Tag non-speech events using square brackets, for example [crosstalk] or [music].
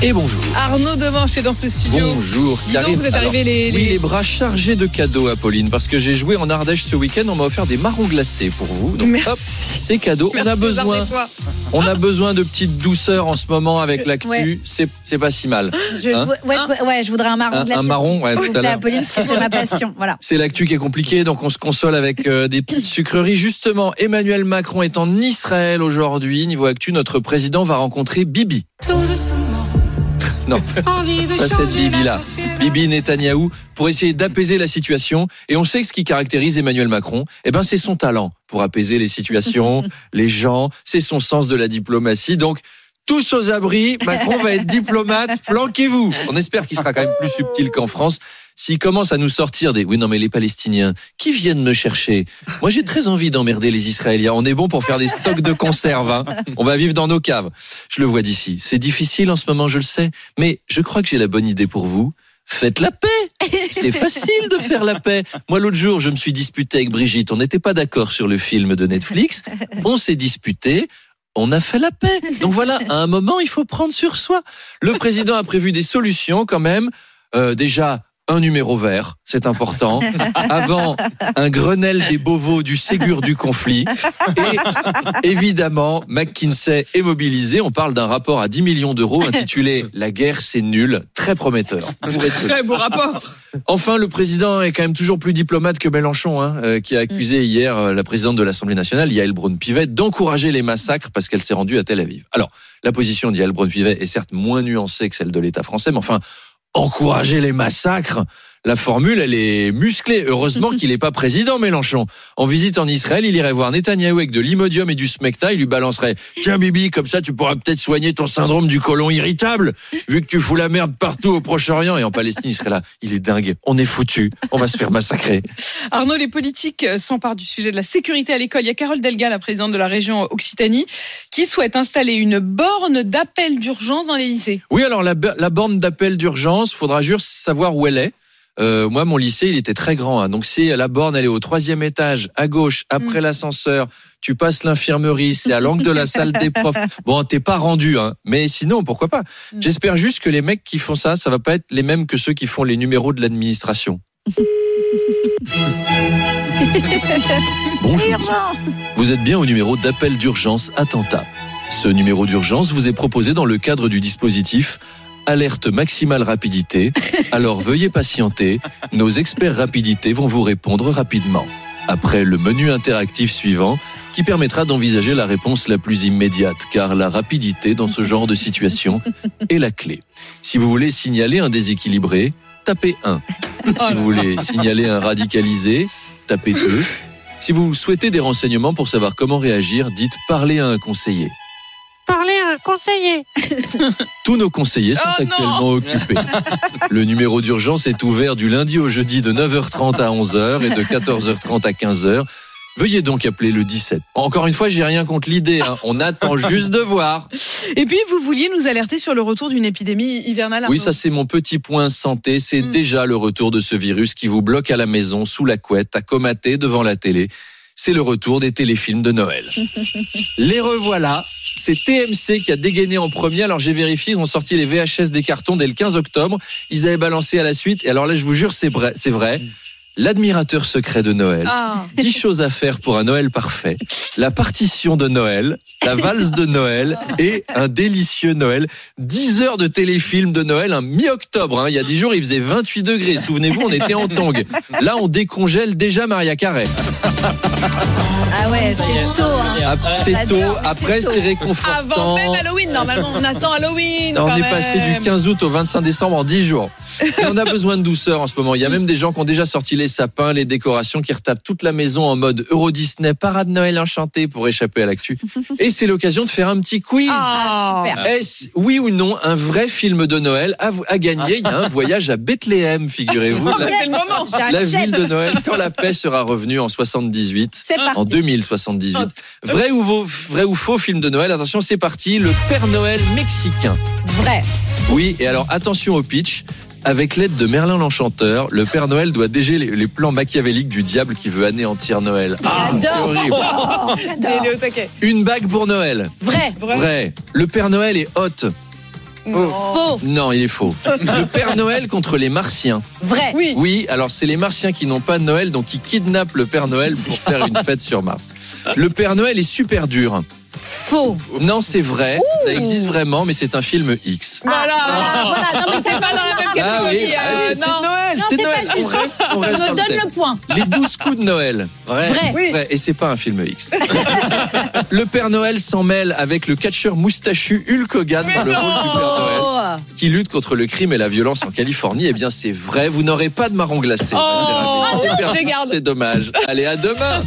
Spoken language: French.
Et bonjour. Arnaud Demanche est dans ce studio. Bonjour. Dis donc, vous êtes arrivé les, Oui, les- bras chargés de cadeaux, Apolline, parce que j'ai joué en Ardèche ce week-end. On m'a offert des marrons glacés pour vous. Donc, Merci. hop, c'est cadeau. Merci on a besoin, on a besoin de petites douceurs en ce moment avec l'actu. Ouais. C'est, c'est pas si mal. Je, Hein ouais, je- ouais, je voudrais un marron Un- glacé. un marron, ouais, tout à l'heure. Apolline, parce que c'est ma passion. Voilà. [laughs] C'est l'actu qui est compliqué, donc on se console avec euh, des petites sucreries. Justement, Emmanuel Macron est en Israël aujourd'hui. Niveau actu, notre président va rencontrer Bibi. Non, pas cette Bibi-là. Bibi Netanyahou, pour essayer d'apaiser la situation. Et on sait que ce qui caractérise Emmanuel Macron, eh ben, c'est son talent pour apaiser les situations, [laughs] les gens, c'est son sens de la diplomatie. Donc, tous aux abris, Macron va être diplomate, planquez-vous. On espère qu'il sera quand même plus subtil qu'en France. S'il commence à nous sortir des oui non mais les Palestiniens qui viennent me chercher? Moi j'ai très envie d'emmerder les Israéliens. On est bon pour faire des stocks de conserve. hein. On va vivre dans nos caves. Je le vois d'ici. C'est difficile en ce moment, je le sais, mais je crois que j'ai la bonne idée pour vous. Faites la paix. C'est facile de faire la paix. Moi, l'autre jour, je me suis disputé avec Brigitte. On n'était pas d'accord sur le film de Netflix. On s'est disputé. On a fait la paix. [laughs] Donc voilà, à un moment, il faut prendre sur soi. Le président a prévu des solutions quand même. Euh, déjà, un numéro vert, c'est important. [laughs] Avant, un Grenelle des Beauvaux du Ségur du conflit. Et évidemment, McKinsey est mobilisé. On parle d'un rapport à 10 millions d'euros intitulé La guerre, c'est nul. Très prometteur. Très beau rapport. Enfin, le président est quand même toujours plus diplomate que Mélenchon, hein, euh, qui a accusé hier euh, la présidente de l'Assemblée nationale, Yael Braun-Pivet, d'encourager les massacres parce qu'elle s'est rendue à Tel Aviv. Alors, la position d'Yael Braun-Pivet est certes moins nuancée que celle de l'État français, mais enfin, encourager les massacres, la formule, elle est musclée. Heureusement qu'il n'est pas président, Mélenchon. En visite en Israël, il irait voir Netanyahou avec de l'imodium et du smecta. Il lui balancerait Tiens, Bibi, comme ça, tu pourras peut-être soigner ton syndrome du côlon irritable, vu que tu fous la merde partout au Proche-Orient. Et en Palestine, il serait là. Il est dingue. On est foutu. On va se faire massacrer. Arnaud, les politiques euh, s'emparent du sujet de la sécurité à l'école. Il y a Carole Delga, la présidente de la région Occitanie, qui souhaite installer une borne d'appel d'urgence dans les lycées. Oui, alors la, la borne d'appel d'urgence, faudra juste savoir où elle est. Euh, moi, mon lycée, il était très grand. hein. Donc, si la borne, elle est au troisième étage, à gauche, après l'ascenseur, tu passes l'infirmerie, c'est à l'angle de la salle des profs. [laughs] Bon, t'es pas rendu, hein. Mais sinon, pourquoi pas? Mm. J'espère juste que les mecs qui font ça, ça va pas être les mêmes que ceux qui font les numéros de l'administration. [laughs] Bonjour. Vous êtes bien au numéro d'appel d'urgence attentat. Ce numéro d'urgence vous est proposé dans le cadre du dispositif Alerte maximale rapidité. Alors veuillez patienter. Nos experts rapidité vont vous répondre rapidement. Après le menu interactif suivant, qui permettra d'envisager la réponse la plus immédiate, car la rapidité dans ce genre de situation est la clé. Si vous voulez signaler un déséquilibré, tapez 1. Si vous voulez signaler un radicalisé, tapez 2. Si vous souhaitez des renseignements pour savoir comment réagir, dites parler à un conseiller. Conseiller. [laughs] Tous nos conseillers sont Oh actuellement occupés. [laughs] Le numéro d'urgence est ouvert du lundi au jeudi de 9h30 à 11h et de 14h30 à 15h. Veuillez donc appeler le 17. Encore une fois, j'ai rien contre l'idée. hein. On attend [laughs] juste de voir. Et puis, vous vouliez nous alerter sur le retour d'une épidémie hivernale. Oui, ça c'est mon petit point santé. C'est Mm. déjà le retour de ce virus qui vous bloque à la maison, sous la couette, à comater devant la télé. C'est le retour des téléfilms de Noël. Les revoilà. C'est TMC qui a dégainé en premier. Alors j'ai vérifié, ils ont sorti les VHS des cartons dès le 15 octobre. Ils avaient balancé à la suite. Et alors là, je vous jure, c'est vrai. C'est vrai. L'admirateur secret de Noël. Ah. 10 choses à faire pour un Noël parfait. La partition de Noël, la valse de Noël et un délicieux Noël. 10 heures de téléfilm de Noël, un mi-octobre. hein. Il y a 10 jours, il faisait 28 degrés. Souvenez-vous, on était en tongue. Là, on décongèle déjà Maria Carré. Ah ouais, c'est tôt. Hein. Après, C'est tôt. Après, c'est réconfortant. Avant même Halloween, normalement, on attend Halloween. On est même. passé du 15 août au 25 décembre en 10 jours. Et on a besoin de douceur en ce moment. Il y a même des gens qui ont déjà sorti les sapins, les décorations, qui retapent toute la maison en mode Euro Disney, parade Noël enchanté pour échapper à l'actu. [laughs] Et c'est l'occasion de faire un petit quiz. Ah, super. Est-ce, oui ou non, un vrai film de Noël à, à gagner? Il y a un [laughs] voyage à Bethléem, figurez-vous. Ah, La, c'est le moment. la ville de Noël, quand la paix sera revenue en 78. C'est parti. En 2078. Vrai ou, faux, vrai ou faux film de Noël? Attention, c'est parti. Le Père Noël mexicain. Vrai. Oui, et alors attention au pitch. Avec l'aide de Merlin l'Enchanteur, le Père Noël doit déger les, les plans machiavéliques du diable qui veut anéantir Noël. Ah, c'est J'adore. horrible. Oh, [laughs] j'adore. Il est au taquet. Une bague pour Noël. Vrai. Vrai. Vrai. Le Père Noël est hot. Non. Faux. Non, il est faux. Le Père Noël contre les Martiens. Vrai. Oui. Oui, alors c'est les Martiens qui n'ont pas de Noël, donc ils kidnappent le Père Noël pour faire une fête sur Mars. Le Père Noël est super dur. Faux. Non, c'est vrai, ça existe vraiment, mais c'est un film X. Voilà. Voilà, voilà. Non, mais C'est pas dans la même Ah oui, catégorie. euh, oui, c'est non. Noël, c'est c'est Noël. pas On reste, on reste Je dans me le donne thème. le point. Les douze coups de Noël. Vrai. Oui. Ouais, et c'est pas un film X. [laughs] le Père Noël s'en mêle avec le catcheur moustachu Hulk Hogan dans le rôle du Père Noël qui lutte contre le crime et la violence en Californie. Eh bien, c'est vrai, vous n'aurez pas de marron glacé. Oh, C'est regarde. C'est dommage. Allez, à demain.